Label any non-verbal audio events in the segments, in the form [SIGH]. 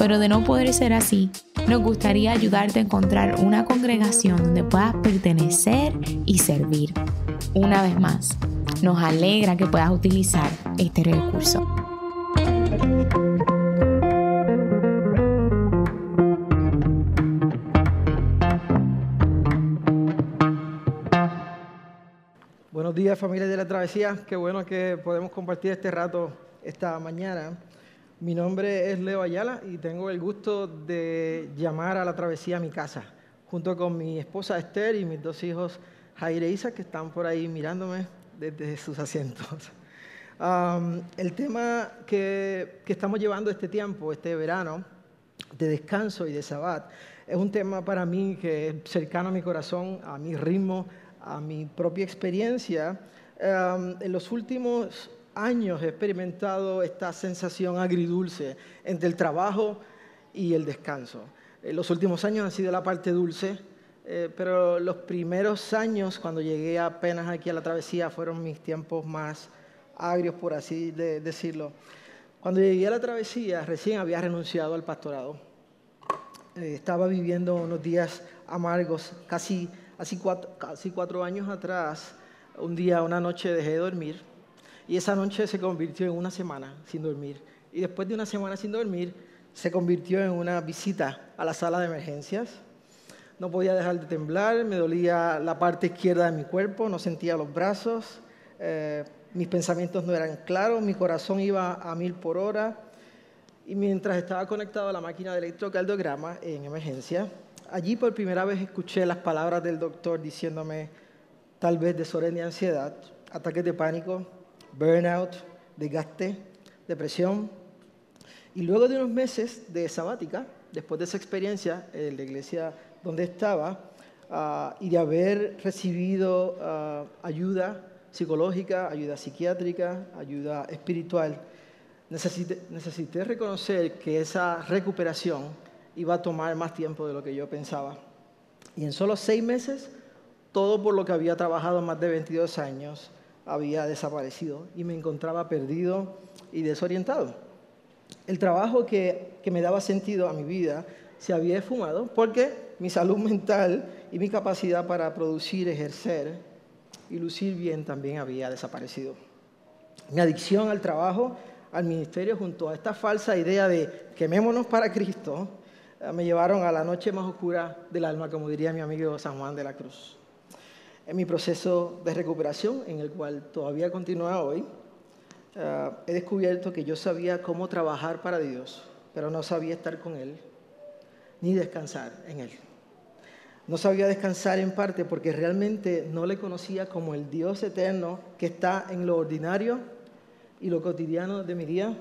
pero de no poder ser así, nos gustaría ayudarte a encontrar una congregación donde puedas pertenecer y servir. Una vez más, nos alegra que puedas utilizar este recurso. Buenos días familia de la travesía, qué bueno que podemos compartir este rato esta mañana. Mi nombre es Leo Ayala y tengo el gusto de llamar a la travesía mi casa, junto con mi esposa Esther y mis dos hijos Jaire e Isa, que están por ahí mirándome desde sus asientos. [LAUGHS] el tema que, que estamos llevando este tiempo, este verano, de descanso y de sabbat, es un tema para mí que es cercano a mi corazón, a mi ritmo, a mi propia experiencia. en los últimos años he experimentado esta sensación agridulce entre el trabajo y el descanso. En los últimos años han sido la parte dulce, eh, pero los primeros años, cuando llegué apenas aquí a la travesía, fueron mis tiempos más agrios, por así decirlo. Cuando llegué a la travesía, recién había renunciado al pastorado. Eh, estaba viviendo unos días amargos, casi, cuatro, casi cuatro años atrás. Un día, una noche dejé de dormir y esa noche se convirtió en una semana sin dormir. Y después de una semana sin dormir, se convirtió en una visita a la sala de emergencias. No podía dejar de temblar, me dolía la parte izquierda de mi cuerpo, no sentía los brazos, eh, mis pensamientos no eran claros, mi corazón iba a mil por hora. Y mientras estaba conectado a la máquina de electrocardiograma en emergencia, allí por primera vez escuché las palabras del doctor diciéndome tal vez desorden de ansiedad, ataques de pánico, burnout, desgaste, depresión. Y luego de unos meses de sabática, después de esa experiencia en la iglesia donde estaba, ah, y de haber recibido ah, ayuda psicológica, ayuda psiquiátrica, ayuda espiritual, necesité, necesité reconocer que esa recuperación iba a tomar más tiempo de lo que yo pensaba. Y en solo seis meses, todo por lo que había trabajado más de 22 años, había desaparecido y me encontraba perdido y desorientado. El trabajo que, que me daba sentido a mi vida se había esfumado porque mi salud mental y mi capacidad para producir, ejercer y lucir bien también había desaparecido. Mi adicción al trabajo, al ministerio, junto a esta falsa idea de quemémonos para Cristo, eh, me llevaron a la noche más oscura del alma, como diría mi amigo San Juan de la Cruz en mi proceso de recuperación, en el cual todavía continúa hoy, eh, he descubierto que yo sabía cómo trabajar para Dios, pero no sabía estar con Él, ni descansar en Él. No sabía descansar en parte porque realmente no le conocía como el Dios eterno que está en lo ordinario y lo cotidiano de mi día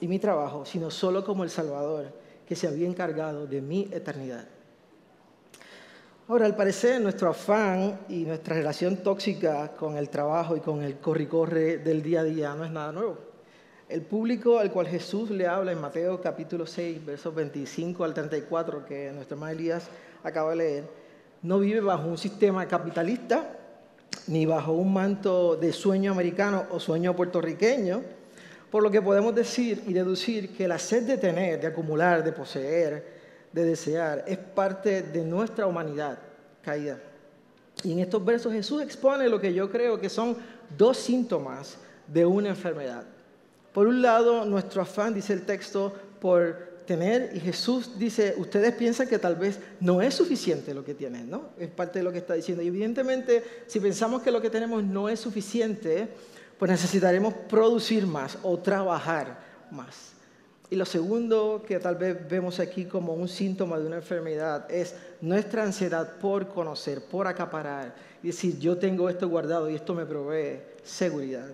y mi trabajo, sino solo como el Salvador que se había encargado de mi eternidad. Ahora, al parecer, nuestro afán y nuestra relación tóxica con el trabajo y con el corre-corre del día a día no es nada nuevo. El público al cual Jesús le habla en Mateo capítulo 6, versos 25 al 34, que nuestro hermano Elías acaba de leer, no vive bajo un sistema capitalista ni bajo un manto de sueño americano o sueño puertorriqueño, por lo que podemos decir y deducir que la sed de tener, de acumular, de poseer, de desear, es parte de nuestra humanidad caída. Y en estos versos Jesús expone lo que yo creo que son dos síntomas de una enfermedad. Por un lado, nuestro afán, dice el texto, por tener, y Jesús dice, ustedes piensan que tal vez no es suficiente lo que tienen, ¿no? Es parte de lo que está diciendo. Y evidentemente, si pensamos que lo que tenemos no es suficiente, pues necesitaremos producir más o trabajar más. Y lo segundo que tal vez vemos aquí como un síntoma de una enfermedad es nuestra ansiedad por conocer, por acaparar y decir, yo tengo esto guardado y esto me provee seguridad.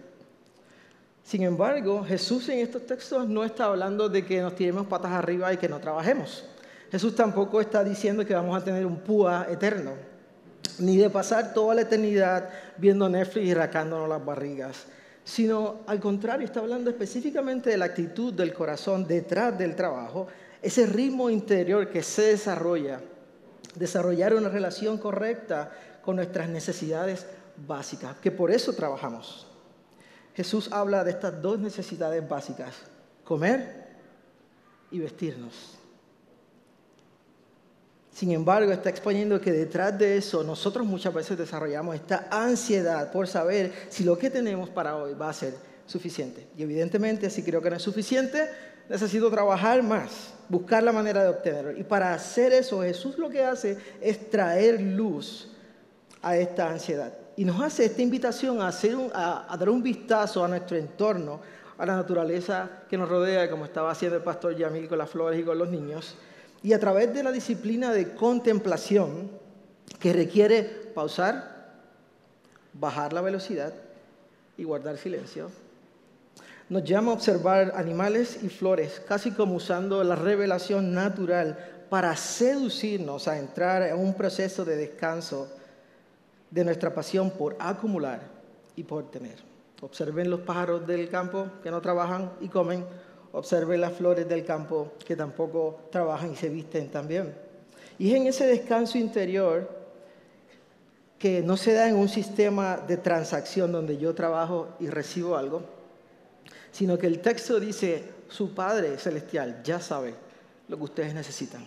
Sin embargo, Jesús en estos textos no está hablando de que nos tiremos patas arriba y que no trabajemos, Jesús tampoco está diciendo que vamos a tener un púa eterno, ni de pasar toda la eternidad viendo Netflix y racándonos las barrigas, sino al contrario, está hablando específicamente de la actitud del corazón detrás del trabajo, ese ritmo interior que se desarrolla, desarrollar una relación correcta con nuestras necesidades básicas, que por eso trabajamos. Jesús habla de estas dos necesidades básicas, comer y vestirnos. Sin embargo, está exponiendo que detrás de eso nosotros muchas veces desarrollamos esta ansiedad por saber si lo que tenemos para hoy va a ser suficiente. Y evidentemente, si creo que no es suficiente, necesito trabajar más, buscar la manera de obtenerlo. Y para hacer eso, Jesús lo que hace es traer luz a esta ansiedad. Y nos hace esta invitación a, hacer a, dar un vistazo a nuestro entorno, a la naturaleza que nos rodea, como estaba haciendo el pastor Yamil con las flores y con los niños, y a través de la disciplina de contemplación que requiere pausar, bajar la velocidad y guardar silencio, nos llama a observar animales y flores, casi como usando la revelación natural para seducirnos a entrar en un proceso de descanso de nuestra pasión por acumular y por tener. Observen los pájaros del campo que no trabajan y comen, observen las flores del campo que tampoco trabajan y se visten también. Y es en ese descanso interior que no se da en un sistema de transacción donde yo trabajo y recibo algo, sino que el texto dice, su Padre Celestial ya sabe lo que ustedes necesitan.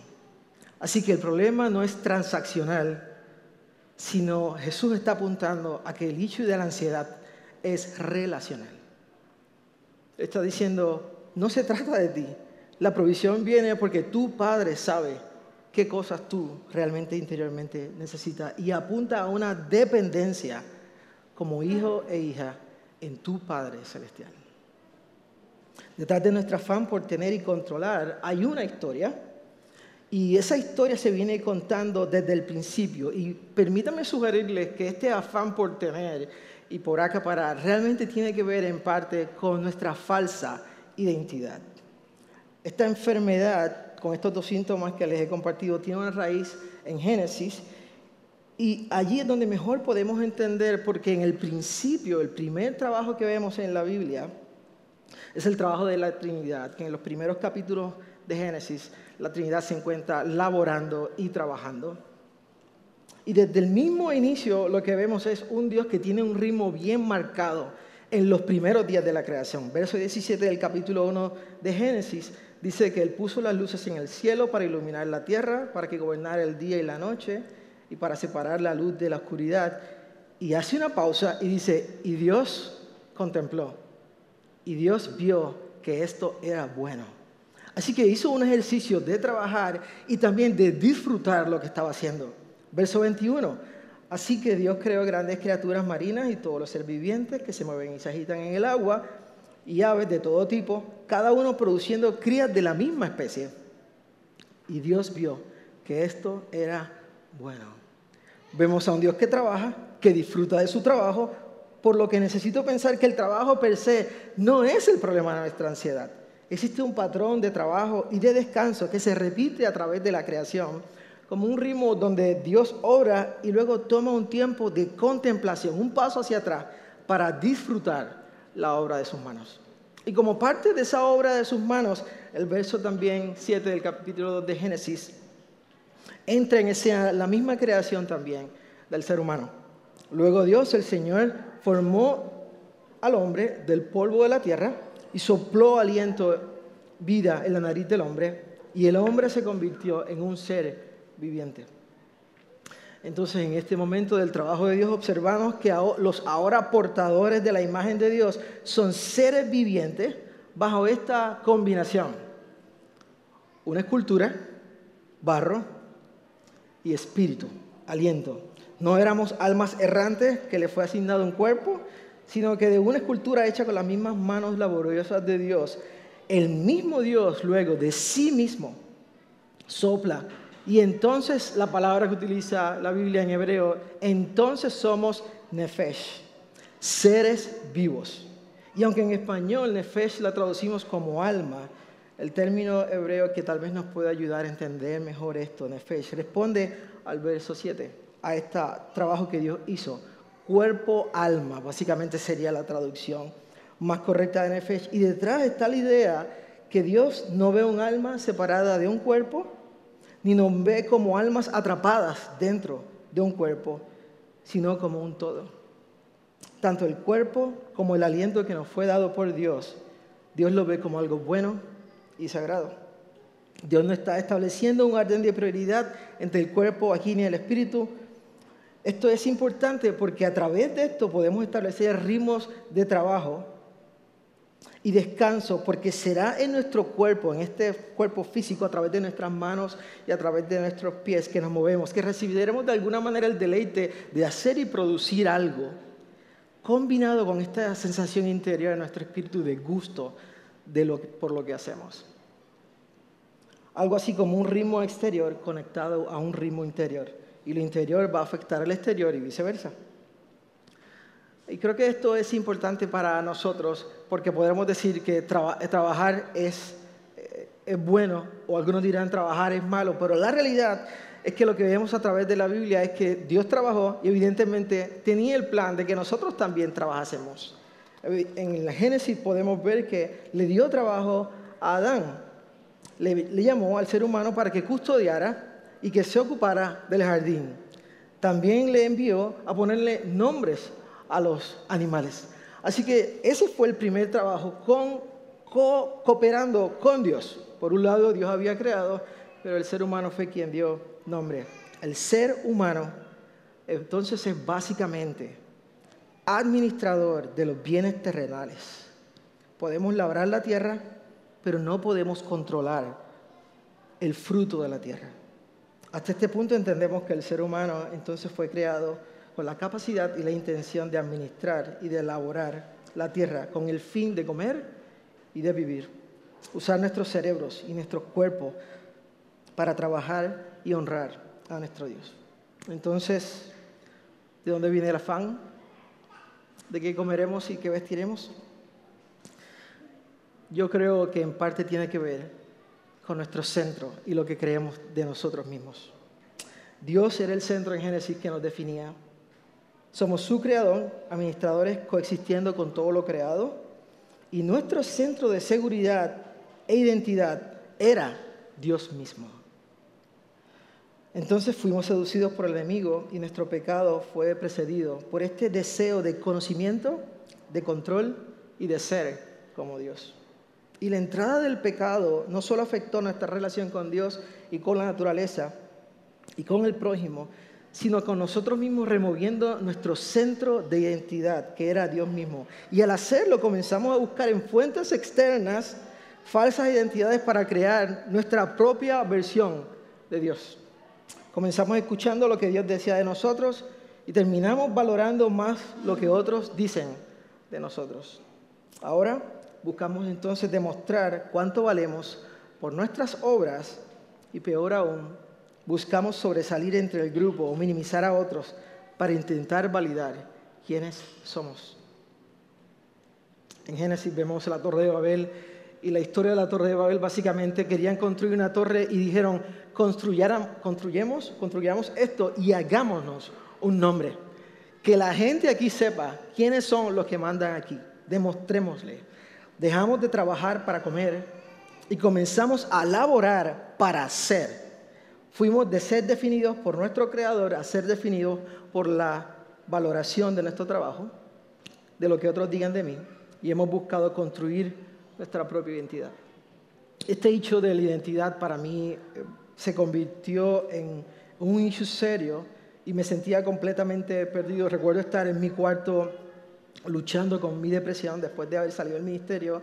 Así que el problema no es transaccional, sino Jesús está apuntando a que el hecho de la ansiedad es relacional. Está diciendo, no se trata de ti. La provisión viene porque tu Padre sabe qué cosas tú realmente interiormente necesitas y apunta a una dependencia como hijo e hija en tu Padre Celestial. Detrás de nuestro afán por tener y controlar hay una historia y esa historia se viene contando desde el principio. Y permítanme sugerirles que este afán por tener y por acaparar realmente tiene que ver en parte con nuestra falsa identidad. Esta enfermedad, con estos dos síntomas que les he compartido, tiene una raíz en Génesis. Y allí es donde mejor podemos entender, porque en el principio, el primer trabajo que vemos en la Biblia, es el trabajo de la Trinidad, que en los primeros capítulos de Génesis la Trinidad se encuentra laborando y trabajando. Y desde el mismo inicio lo que vemos es un Dios que tiene un ritmo bien marcado en los primeros días de la creación. Verso 17 del capítulo 1 de Génesis dice que Él puso las luces en el cielo para iluminar la tierra, para que gobernara el día y la noche y para separar la luz de la oscuridad. Y hace una pausa y dice, y Dios contempló y Dios vio que esto era bueno. Así que hizo un ejercicio de trabajar y también de disfrutar lo que estaba haciendo. Verso 21. Así que Dios creó grandes criaturas marinas y todos los seres vivientes que se mueven y se agitan en el agua y aves de todo tipo, cada uno produciendo crías de la misma especie. Y Dios vio que esto era bueno. Vemos a un Dios que trabaja, que disfruta de su trabajo, por lo que necesito pensar que el trabajo per se no es el problema de nuestra ansiedad. Existe un patrón de trabajo y de descanso que se repite a través de la creación, como un ritmo donde Dios obra y luego toma un tiempo de contemplación, un paso hacia atrás, para disfrutar la obra de sus manos. Y como parte de esa obra de sus manos, el verso también 7 del capítulo 2 de Génesis entra en esa, la misma creación también del ser humano. Luego Dios, el Señor, formó al hombre del polvo de la tierra y sopló aliento, vida en la nariz del hombre, y el hombre se convirtió en un ser viviente. Entonces, en este momento del trabajo de Dios, observamos que los ahora portadores de la imagen de Dios son seres vivientes bajo esta combinación. Una escultura, barro y espíritu, aliento. No éramos almas errantes que le fue asignado un cuerpo, sino que de una escultura hecha con las mismas manos laboriosas de Dios, el mismo Dios luego de sí mismo sopla. Y entonces la palabra que utiliza la Biblia en hebreo, entonces somos nefesh, seres vivos. Y aunque en español nefesh la traducimos como alma, El término hebreo que tal vez nos pueda ayudar a entender mejor esto, nefesh, responde al verso 7, a este trabajo que Dios hizo. Cuerpo, alma, básicamente sería la traducción más correcta de nefesh. Y detrás está la idea que Dios no ve un alma separada de un cuerpo, ni nos ve como almas atrapadas dentro de un cuerpo, sino como un todo. Tanto el cuerpo como el aliento que nos fue dado por Dios, Dios lo ve como algo bueno y sagrado. Dios no está estableciendo un orden de prioridad entre el cuerpo aquí ni el espíritu. Esto es importante porque a través de esto podemos establecer ritmos de trabajo y descanso, porque será en nuestro cuerpo, en este cuerpo físico, a través de nuestras manos y a través de nuestros pies que nos movemos, que recibiremos de alguna manera el deleite de hacer y producir algo, combinado con esta sensación interior de nuestro espíritu de gusto de lo, por lo que hacemos. Algo así como un ritmo exterior conectado a un ritmo interior. Y lo interior va a afectar al exterior y viceversa. Y creo que esto es importante para nosotros porque podremos decir que trabajar es, eh, es bueno o algunos dirán trabajar es malo, pero la realidad es que lo que vemos a través de la Biblia es que Dios trabajó y evidentemente tenía el plan de que nosotros también trabajásemos. En la Génesis podemos ver que le dio trabajo a Adán, le, le llamó al ser humano para que custodiara y que se ocupara del jardín. También le envió a ponerle nombres a los animales. Así que ese fue el primer trabajo, con, cooperando con Dios. Por un lado, Dios había creado, pero el ser humano fue quien dio nombre. El ser humano, entonces, es básicamente administrador de los bienes terrenales. Podemos labrar la tierra, pero no podemos controlar el fruto de la tierra. Hasta este punto entendemos que el ser humano entonces fue creado con la capacidad y la intención de administrar y de elaborar la tierra con el fin de comer y de vivir. Usar nuestros cerebros y nuestros cuerpos para trabajar y honrar a nuestro Dios. Entonces, ¿de dónde viene el afán? ¿De qué comeremos y qué vestiremos? Yo creo que en parte tiene que ver con nuestro centro y lo que creemos de nosotros mismos. Dios era el centro en Génesis que nos definía. Somos su creador, administradores coexistiendo con todo lo creado, y nuestro centro de seguridad e identidad era Dios mismo. Entonces fuimos seducidos por el enemigo y nuestro pecado fue precedido por este deseo de conocimiento, de control y de ser como Dios. Y la entrada del pecado no solo afectó nuestra relación con Dios y con la naturaleza y con el prójimo, sino con nosotros mismos removiendo nuestro centro de identidad, que era Dios mismo. Y al hacerlo comenzamos a buscar en fuentes externas falsas identidades para crear nuestra propia versión de Dios. Comenzamos escuchando lo que Dios decía de nosotros y terminamos valorando más lo que otros dicen de nosotros. Ahora buscamos entonces demostrar cuánto valemos por nuestras obras y peor aún, buscamos sobresalir entre el grupo o minimizar a otros para intentar validar quiénes somos. En Génesis vemos la torre de Babel y la historia de la torre de Babel básicamente querían construir una torre y dijeron, construyamos, construyamos esto y hagámonos un nombre. Que la gente aquí sepa quiénes son los que mandan aquí. Demostrémosle. Dejamos de trabajar para comer y comenzamos a laborar para ser Fuimos de ser definidos por nuestro Creador a ser definidos por la valoración de nuestro trabajo, de lo que otros digan de mí, y hemos buscado construir nuestra propia identidad. Este hecho de la identidad para mí eh, se convirtió en un issue serio y me sentía completamente perdido. Recuerdo estar en mi cuarto luchando con mi depresión después de haber salido del ministerio.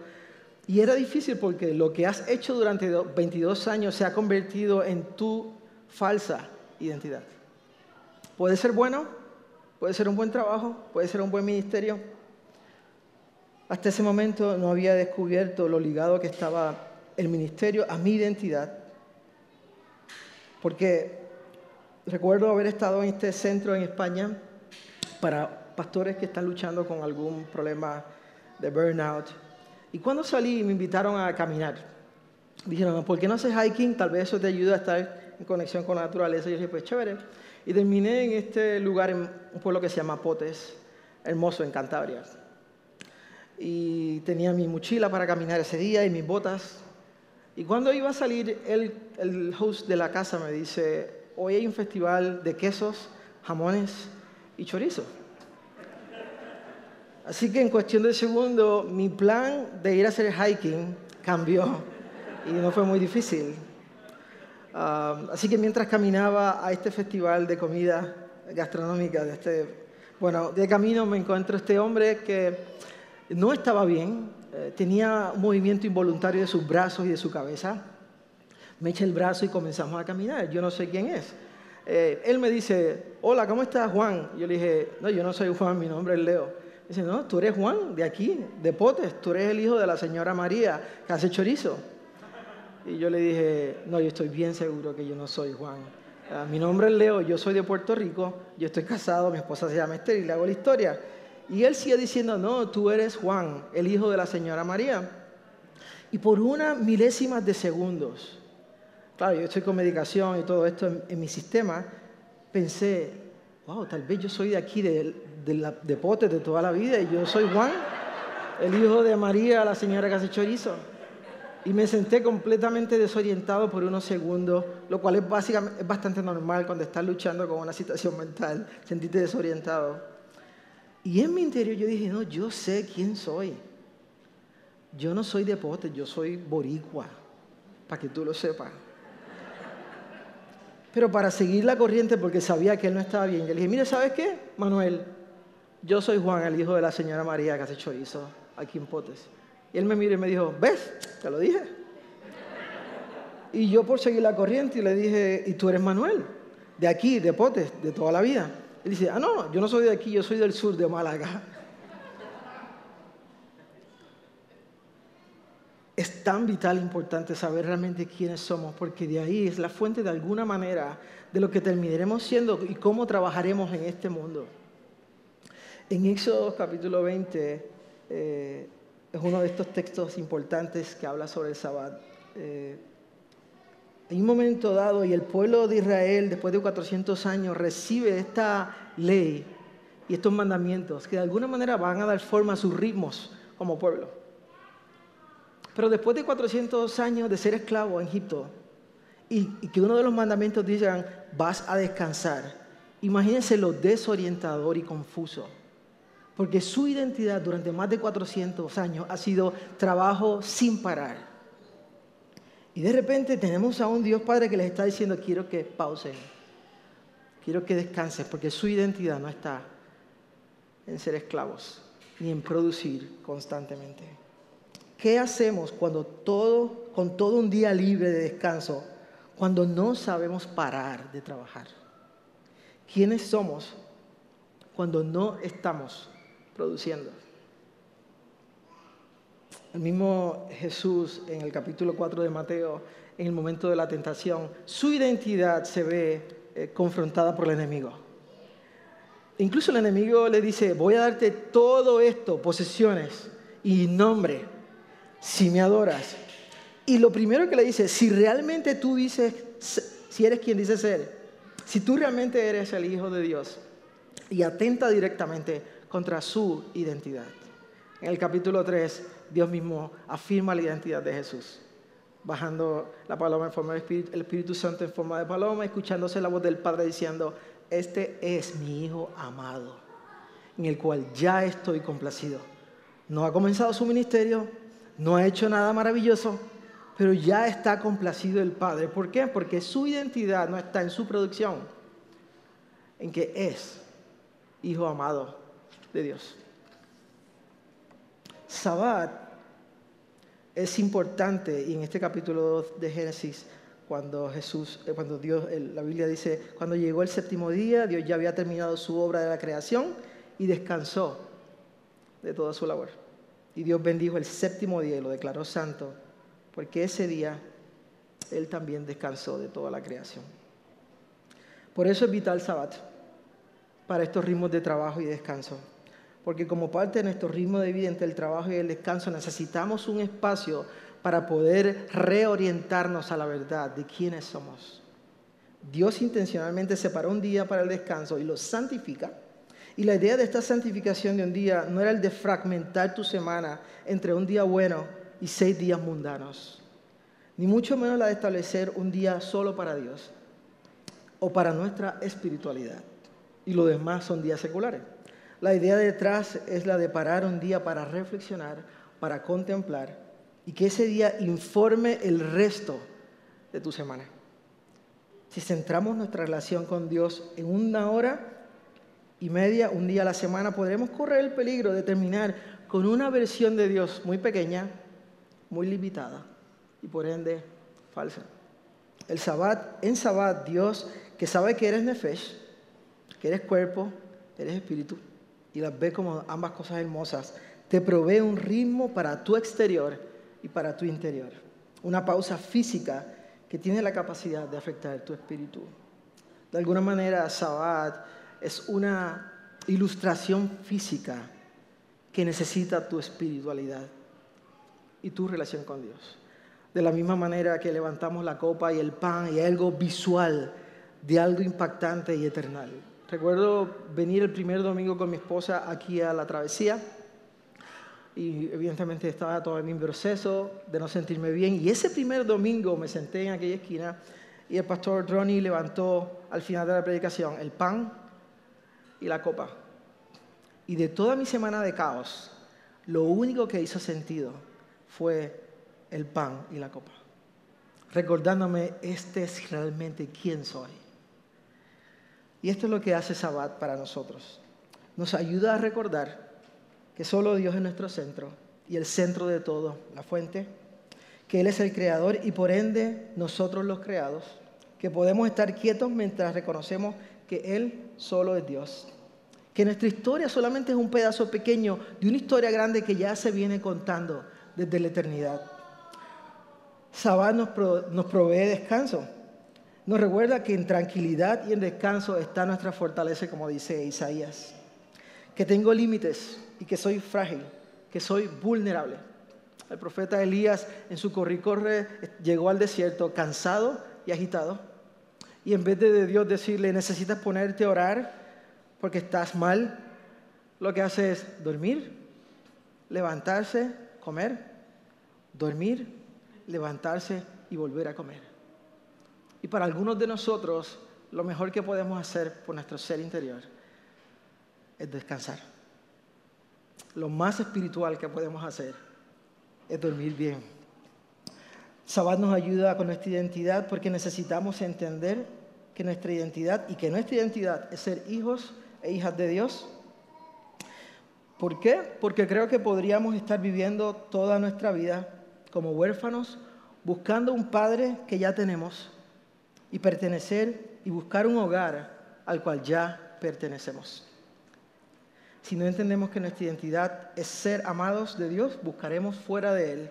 Y era difícil porque lo que has hecho durante 22 años se ha convertido en tu falsa identidad. Puede ser bueno, puede ser un buen trabajo, puede ser un buen ministerio. Hasta ese momento no había descubierto lo ligado que estaba el ministerio a mi identidad, porque recuerdo haber estado en este centro en España para pastores que están luchando con algún problema de burnout. Y cuando salí me invitaron a caminar dijeron, ¿por qué no haces hiking? Tal vez eso te ayuda a estar en conexión con la naturaleza. Y yo dije, pues chévere. Y terminé en este lugar, en un pueblo que se llama Potes, hermoso en Cantabria. Y tenía mi mochila para caminar ese día y mis botas. Y cuando iba a salir, el, el host de la casa me dice, hoy hay un festival de quesos, jamones y chorizo. Así que en cuestión de segundo, mi plan de ir a hacer hiking cambió y no fue muy difícil. Así que mientras caminaba a este festival de comida gastronómica, de este, bueno, de camino me encuentro este hombre que no estaba bien, eh, tenía un movimiento involuntario de sus brazos y de su cabeza. Me echa el brazo y comenzamos a caminar. Yo no sé quién es. Eh, él me dice, hola, ¿cómo estás, Juan? Yo le dije, no, yo no soy Juan, mi nombre es Leo. Dice, no, tú eres Juan, de aquí, de Potes, tú eres el hijo de la señora María, que hace chorizo. Y yo le dije, no, yo estoy bien seguro que yo no soy Juan. Ah, mi nombre es Leo, yo soy de Puerto Rico, yo estoy casado, mi esposa se llama Esther y le hago la historia. Y él sigue diciendo, no, tú eres Juan, el hijo de la señora María. Y por una milésima de segundos, claro, yo estoy con medicación y todo esto en, en mi sistema, pensé, wow, tal vez yo soy de aquí, de, de, la, de Potes de toda la vida y yo soy Juan, el hijo de María, la señora que hace chorizo. Y me senté completamente desorientado por unos segundos, lo cual es, básicamente, es bastante normal cuando estás luchando con una situación mental, sentirte desorientado. Y en mi interior yo dije, no, yo sé quién soy. Yo no soy de Potes, yo soy boricua, para que tú lo sepas. Pero para seguir la corriente, porque sabía que él no estaba bien, yo le dije, mire, ¿sabes qué, Manuel? yo soy Juan, el hijo de la señora María que hace chorizo aquí en Potes. Y él me miró y me dijo, ¿ves? Te lo dije. Y yo por seguir la corriente y le dije, ¿y tú eres Manuel? De aquí, de Potes, de toda la vida. Él dice, ah, no, yo no soy de aquí, yo soy del sur de Málaga. Es tan vital e importante saber realmente quiénes somos, porque de ahí es la fuente de alguna manera de lo que terminaremos siendo y cómo trabajaremos en este mundo. En Éxodo capítulo 20 eh, es uno de estos textos importantes que habla sobre el Sabbat. Eh, un momento dado, y el pueblo de Israel, después de 400 años, recibe esta ley y estos mandamientos que de alguna manera van a dar forma a sus ritmos como pueblo. Pero después de 400 años de ser esclavo en Egipto, y, y que uno de los mandamientos digan, vas a descansar, imagínense lo desorientador y confuso porque su identidad durante más de 400 años ha sido trabajo sin parar. Y de repente tenemos a un Dios Padre que les está diciendo, quiero que pausen, quiero que descansen, porque su identidad no está en ser esclavos, ni en producir constantemente. ¿Qué hacemos cuando con todo un día libre de descanso, cuando no sabemos parar de trabajar? ¿Quiénes somos cuando no estamos produciendo. El mismo Jesús en el capítulo 4 de Mateo, en el momento de la tentación, su identidad se ve eh, confrontada por el enemigo. Incluso el enemigo le dice, voy a darte todo esto, posesiones y nombre, si me adoras. Y lo primero que le dice, si realmente tú dices, si eres quien dice ser, si tú realmente eres el Hijo de Dios, y atenta directamente contra su identidad. En el capítulo 3, Dios mismo afirma la identidad de Jesús, bajando la paloma en forma de espíritu, el Espíritu Santo en forma de paloma, escuchándose la voz del Padre diciendo, este es mi Hijo amado, en el cual ya estoy complacido. No ha comenzado su ministerio, no ha hecho nada maravilloso, pero ya está complacido el Padre. ¿Por qué? Porque su identidad no está en su producción, en que es Hijo amado de Dios. Sabbat es importante y en este capítulo 2 de Génesis cuando Jesús, eh, cuando Dios, la Biblia dice, cuando llegó el séptimo día, Dios ya había terminado su obra de la creación y descansó de toda su labor. Y Dios bendijo el séptimo día y lo declaró santo, porque ese día Él también descansó de toda la creación. Por eso es vital Sabbat, para estos ritmos de trabajo y descanso porque como parte de nuestro ritmo de vida entre el trabajo y el descanso necesitamos un espacio para poder reorientarnos a la verdad de quiénes somos. Dios intencionalmente separó un día para el descanso y lo santifica. Y la idea de esta santificación de un día no era el de fragmentar tu semana entre un día bueno y seis días mundanos, ni mucho menos la de establecer un día solo para Dios o para nuestra espiritualidad. Y lo demás son días seculares. La idea detrás es la de parar un día para reflexionar, para contemplar y que ese día informe el resto de tu semana. Si centramos nuestra relación con Dios en una hora y media, un día a la semana, podremos correr el peligro de terminar con una versión de Dios muy pequeña, muy limitada y por ende falsa. El Sabbat, en Sabbat, Dios que sabe que eres nefesh, que eres cuerpo, eres espíritu, y las ve como ambas cosas hermosas, te provee un ritmo para tu exterior y para tu interior. Una pausa física que tiene la capacidad de afectar tu espíritu. De alguna manera, Sabbat es una ilustración física que necesita tu espiritualidad y tu relación con Dios. De la misma manera que levantamos la copa y el pan y algo visual de algo impactante y eternal. Recuerdo venir el primer domingo con mi esposa aquí a la travesía y evidentemente estaba todo en mi proceso de no sentirme bien. Y ese primer domingo me senté en aquella esquina y el pastor Ronnie levantó al final de la predicación el pan y la copa. Y de toda mi semana de caos, lo único que hizo sentido fue el pan y la copa. Recordándome, este es realmente quién soy. Y esto es lo que hace Sabbat para nosotros. Nos ayuda a recordar que solo Dios es nuestro centro y el centro de todo, la fuente, que Él es el creador y por ende nosotros los creados, que podemos estar quietos mientras reconocemos que Él solo es Dios, que nuestra historia solamente es un pedazo pequeño de una historia grande que ya se viene contando desde la eternidad. Sabbat nos, nos provee descanso nos recuerda que en tranquilidad y en descanso está nuestra fortaleza, como dice Isaías. Que tengo límites y que soy frágil, que soy vulnerable. El profeta Elías en su corre llegó al desierto cansado y agitado. Y en vez de Dios decirle, necesitas ponerte a orar porque estás mal, lo que hace es dormir, levantarse, comer, dormir, levantarse y volver a comer. Y para algunos de nosotros, lo mejor que podemos hacer por nuestro ser interior es descansar. Lo más espiritual que podemos hacer es dormir bien. Sabbat nos ayuda con nuestra identidad porque necesitamos entender que nuestra identidad y que nuestra identidad es ser hijos e hijas de Dios. ¿Por qué? Porque creo que podríamos estar viviendo toda nuestra vida como huérfanos, buscando un padre que ya tenemos y pertenecer y buscar un hogar al cual ya pertenecemos. Si no entendemos que nuestra identidad es ser amados de Dios, buscaremos fuera de Él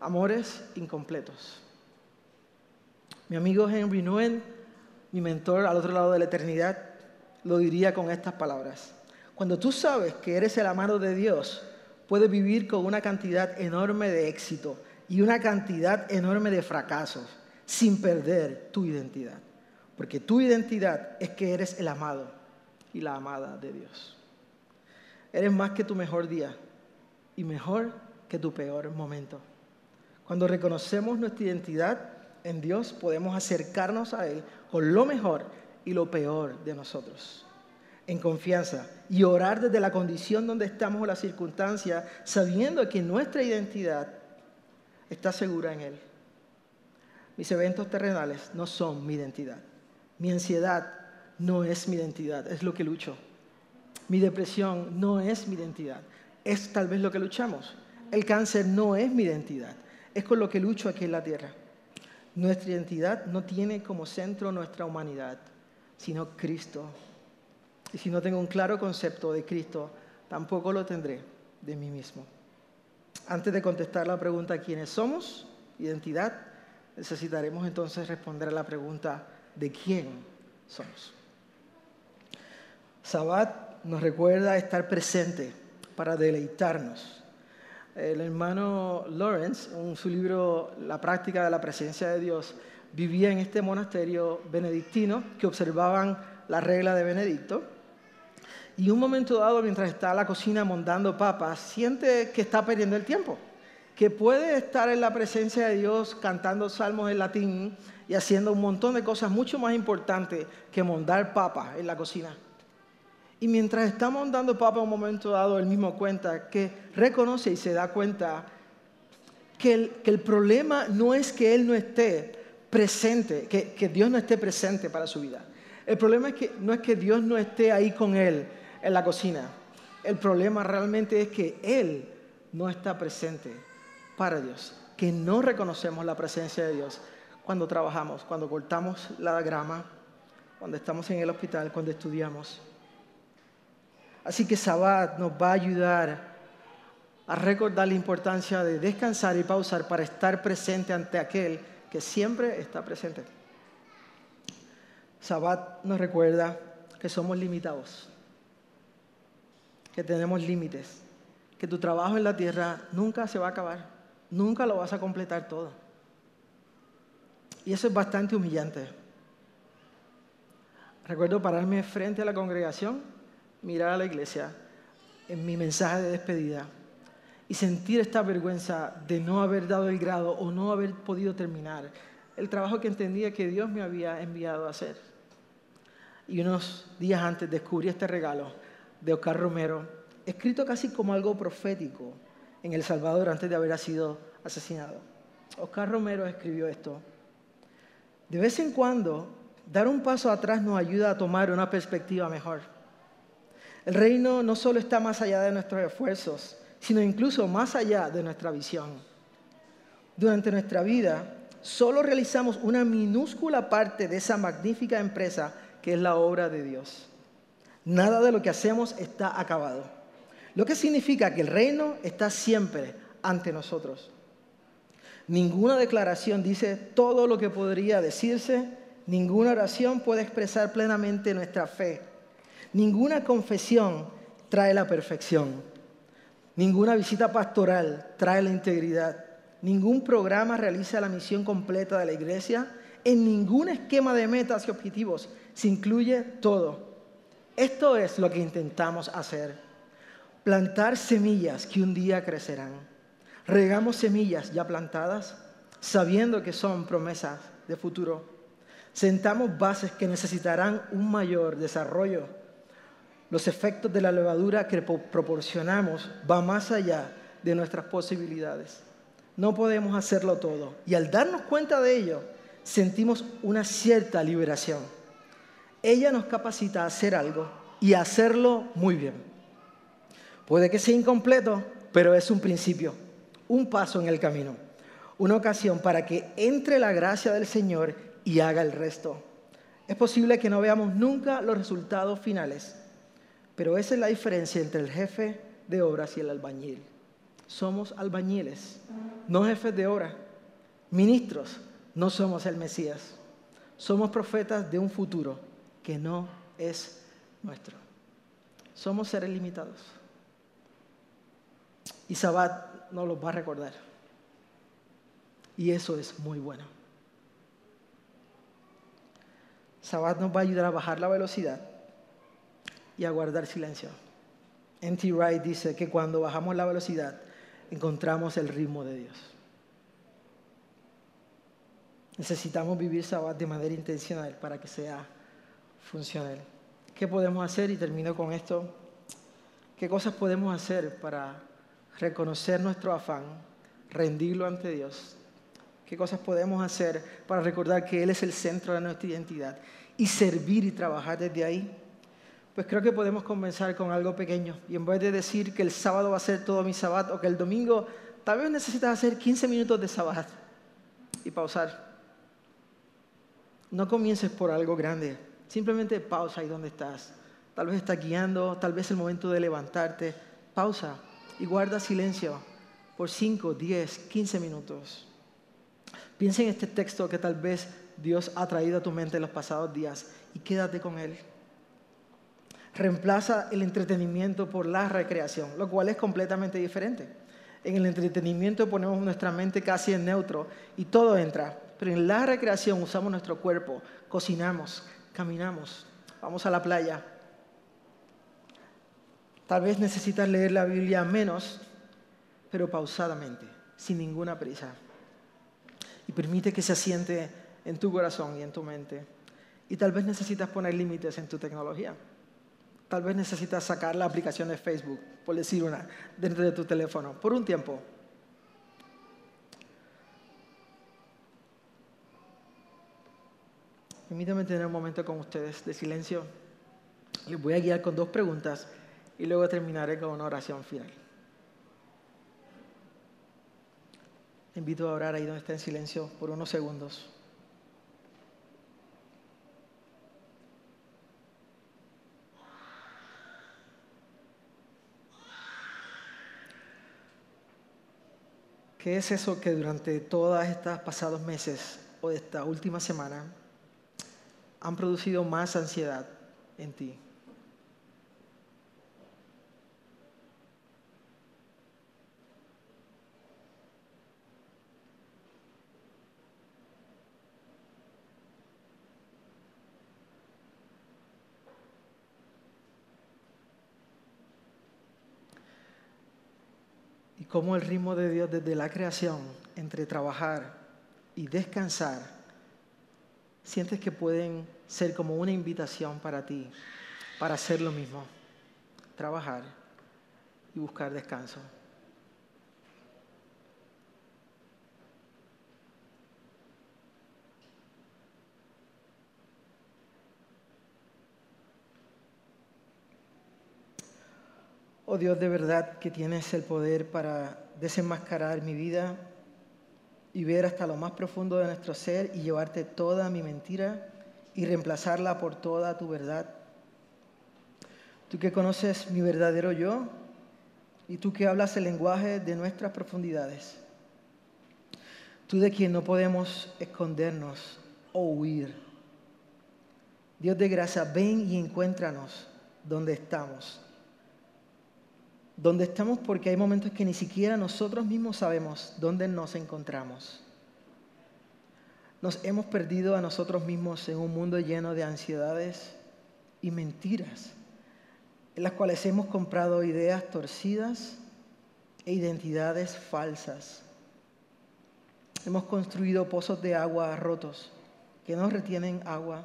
amores incompletos. Mi amigo Henry Nguyen, mi mentor al otro lado de la eternidad, lo diría con estas palabras. Cuando tú sabes que eres el amado de Dios, puedes vivir con una cantidad enorme de éxito y una cantidad enorme de fracasos sin perder tu identidad. Porque tu identidad es que eres el amado y la amada de Dios. Eres más que tu mejor día y mejor que tu peor momento. Cuando reconocemos nuestra identidad en Dios, podemos acercarnos a Él con lo mejor y lo peor de nosotros, en confianza, y orar desde la condición donde estamos o la circunstancia, sabiendo que nuestra identidad está segura en Él. Mis eventos terrenales no son mi identidad. Mi ansiedad no es mi identidad, es lo que lucho. Mi depresión no es mi identidad, es tal vez lo que luchamos. El cáncer no es mi identidad, es con lo que lucho aquí en la tierra. Nuestra identidad no tiene como centro nuestra humanidad, sino Cristo. Y si no tengo un claro concepto de Cristo, tampoco lo tendré de mí mismo. Antes de contestar la pregunta quiénes somos, identidad, necesitaremos entonces responder a la pregunta de quién somos. Sabbat nos recuerda estar presente para deleitarnos. El hermano Lawrence, en su libro La práctica de la presencia de Dios, vivía en este monasterio benedictino que observaban la regla de Benedicto. Y un momento dado, mientras está en la cocina montando papas, siente que está perdiendo el tiempo, que puede estar en la presencia de Dios cantando salmos en latín y haciendo un montón de cosas mucho más importantes que montar papas en la cocina. Y mientras está montando papas un momento dado, él mismo cuenta que reconoce y se da cuenta que el, que el problema no es que él no esté presente, que, que, Dios no esté presente para su vida. El problema es que, no es que Dios no esté ahí con él en la cocina. El problema realmente es que Él no está presente para Dios, que no reconocemos la presencia de Dios cuando trabajamos, cuando cortamos la grama, cuando estamos en el hospital, cuando estudiamos. Así que Sabbat nos va a ayudar a recordar la importancia de descansar y pausar para estar presente ante aquel que siempre está presente. Sabbat nos recuerda que somos limitados, que tenemos límites, que tu trabajo en la tierra nunca se va a acabar, nunca lo vas a completar todo. Y eso es bastante humillante. Recuerdo pararme frente a la congregación, mirar a la iglesia en mi mensaje de despedida y sentir esta vergüenza de no haber dado el grado o no haber podido terminar el trabajo que entendía que Dios me había enviado a hacer. Y unos días antes descubrí este regalo de Oscar Romero, escrito casi como algo profético en El Salvador antes de haber sido asesinado. Oscar Romero escribió esto. De vez en cuando, dar un paso atrás nos ayuda a tomar una perspectiva mejor. El reino no solo está más allá de nuestros esfuerzos, sino incluso más allá de nuestra visión. Durante nuestra vida, solo realizamos una minúscula parte de esa magnífica empresa que es la obra de Dios. Nada de lo que hacemos está acabado. Lo que significa que el reino está siempre ante nosotros. Ninguna declaración dice todo lo que podría decirse, ninguna oración puede expresar plenamente nuestra fe, ninguna confesión trae la perfección, ninguna visita pastoral trae la integridad, ningún programa realiza la misión completa de la iglesia, en ningún esquema de metas y objetivos se incluye todo. Esto es lo que intentamos hacer. Plantar semillas que un día crecerán. Regamos semillas ya plantadas, sabiendo que son promesas de futuro. Sentamos bases que necesitarán un mayor desarrollo. Los efectos de la levadura que proporcionamos van más allá de nuestras posibilidades. No podemos hacerlo todo. Y al darnos cuenta de ello, sentimos una cierta liberación ella nos capacita a hacer algo y a hacerlo muy bien. Puede que sea incompleto, pero es un principio, un paso en el camino, una ocasión para que entre la gracia del Señor y haga el resto. Es posible que no veamos nunca los resultados finales, pero esa es la diferencia entre el jefe de obras y el albañil. Somos albañiles, no jefes de obra. Ministros, no somos el Mesías. Somos profetas de un futuro que no es nuestro. Somos seres limitados. Y Sabbat nos lo va a recordar. Y eso es muy bueno. Sabbat nos va a ayudar a bajar la velocidad y a guardar silencio. N.T. Wright dice que cuando bajamos la velocidad encontramos el ritmo de Dios. Necesitamos vivir Sabbat de manera intencional para que sea funcional. ¿Qué podemos hacer? Y termino con esto. ¿Qué cosas podemos hacer para reconocer nuestro afán, rendirlo ante Dios? ¿Qué cosas podemos hacer para recordar que Él es el centro de nuestra identidad y servir y trabajar desde ahí? Pues creo que podemos comenzar con algo pequeño y en vez de decir que el sábado va a ser todo mi sábado o que el domingo, tal vez necesitas hacer 15 minutos de sábado y pausar. No comiences por algo grande, Simplemente pausa ahí donde estás. Tal vez estás guiando, tal vez es el momento de levantarte. Pausa y guarda silencio por 5, 10, 15 minutos. Piensa en este texto que tal vez Dios ha traído a tu mente en los pasados días y quédate con él. Reemplaza el entretenimiento por la recreación, lo cual es completamente diferente. En el entretenimiento ponemos nuestra mente casi en neutro y todo entra. Pero en la recreación usamos nuestro cuerpo, cocinamos, caminamos, vamos a la playa. Tal vez necesitas leer la Biblia menos, pero pausadamente, sin ninguna prisa. Y permite que se asiente en tu corazón y en tu mente. Y tal vez necesitas poner límites en tu tecnología. Tal vez necesitas sacar la aplicación de Facebook, por decir una, dentro de tu teléfono, por un tiempo. Permítame tener un momento con ustedes de silencio. Les voy a guiar con dos preguntas y luego terminaré con una oración final. invito a orar ahí donde está en silencio por unos segundos. ¿Qué es eso que durante todas estas pasados meses o esta última semana han producido más ansiedad en ti? Cómo el ritmo de Dios desde la creación, entre trabajar y descansar, sientes que pueden ser como una invitación para ti, para hacer lo mismo, trabajar y buscar descanso. Oh Dios, de verdad que tienes el poder para desenmascarar mi vida y ver hasta lo más profundo de nuestro ser y llevarte toda mi mentira y reemplazarla por toda tu verdad. Tú que conoces mi verdadero yo y tú que hablas el lenguaje de nuestras profundidades. Tú de quien no podemos escondernos o huir. Dios de gracia, ven y encuéntranos donde estamos donde estamos porque hay momentos que ni siquiera nosotros mismos sabemos dónde nos encontramos. Nos hemos perdido a nosotros mismos en un mundo lleno de ansiedades y mentiras, en las cuales hemos comprado ideas torcidas e identidades falsas. Hemos construido pozos de agua rotos que no retienen agua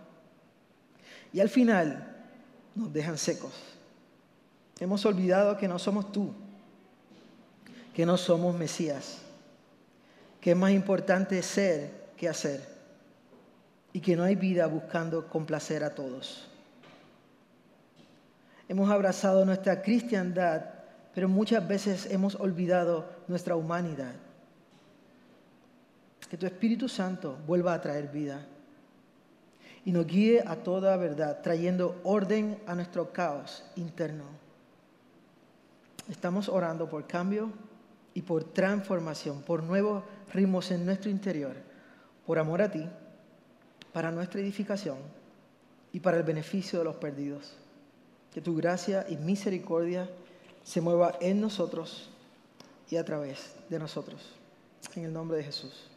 y al final nos dejan secos. Hemos olvidado que no somos tú, que no somos Mesías, que es más importante ser que hacer y que no hay vida buscando complacer a todos. Hemos abrazado nuestra cristiandad, pero muchas veces hemos olvidado nuestra humanidad. Que tu Espíritu Santo vuelva a traer vida y nos guíe a toda verdad, trayendo orden a nuestro caos interno. Estamos orando por cambio y por transformación, por nuevos ritmos en nuestro interior, por amor a ti, para nuestra edificación y para el beneficio de los perdidos. Que tu gracia y misericordia se mueva en nosotros y a través de nosotros. En el nombre de Jesús.